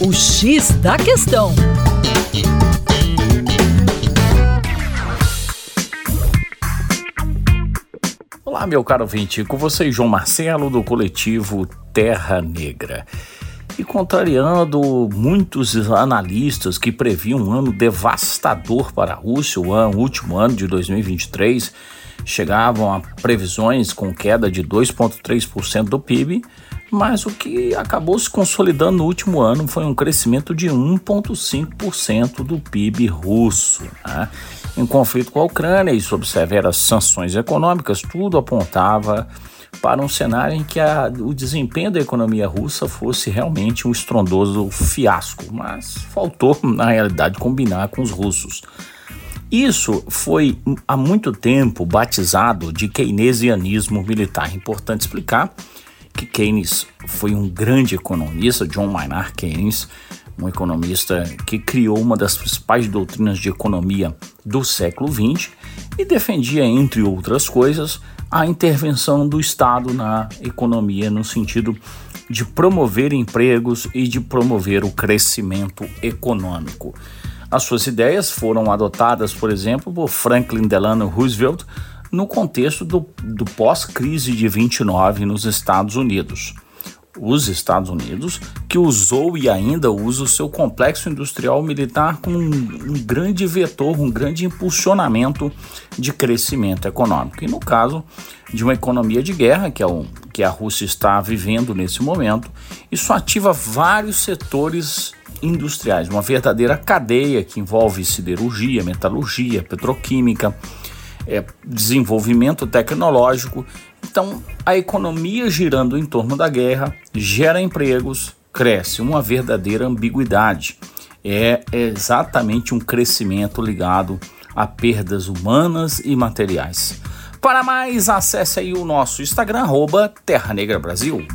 O X da Questão. Olá, meu caro ouvinte, com vocês, João Marcelo, do coletivo Terra Negra. E contrariando muitos analistas que previam um ano devastador para a Rússia, o, ano, o último ano de 2023, chegavam a previsões com queda de 2,3% do PIB, mas o que acabou se consolidando no último ano foi um crescimento de 1,5% do PIB russo. Né? Em conflito com a Ucrânia e sob severas sanções econômicas, tudo apontava para um cenário em que a, o desempenho da economia russa fosse realmente um estrondoso fiasco, mas faltou, na realidade, combinar com os russos. Isso foi há muito tempo batizado de keynesianismo militar. Importante explicar que Keynes foi um grande economista, John Maynard Keynes, um economista que criou uma das principais doutrinas de economia do século XX e defendia, entre outras coisas, a intervenção do Estado na economia no sentido de promover empregos e de promover o crescimento econômico. As suas ideias foram adotadas, por exemplo, por Franklin Delano Roosevelt no contexto do, do pós-crise de 29 nos Estados Unidos. Os Estados Unidos, que usou e ainda usa o seu complexo industrial militar como um, um grande vetor, um grande impulsionamento de crescimento econômico. E no caso de uma economia de guerra, que, é o, que a Rússia está vivendo nesse momento, isso ativa vários setores industriais, uma verdadeira cadeia que envolve siderurgia, metalurgia, petroquímica, é, desenvolvimento tecnológico. Então, a economia girando em torno da guerra gera empregos, cresce, uma verdadeira ambiguidade. É exatamente um crescimento ligado a perdas humanas e materiais. Para mais, acesse aí o nosso Instagram, arroba Terra Negra Brasil.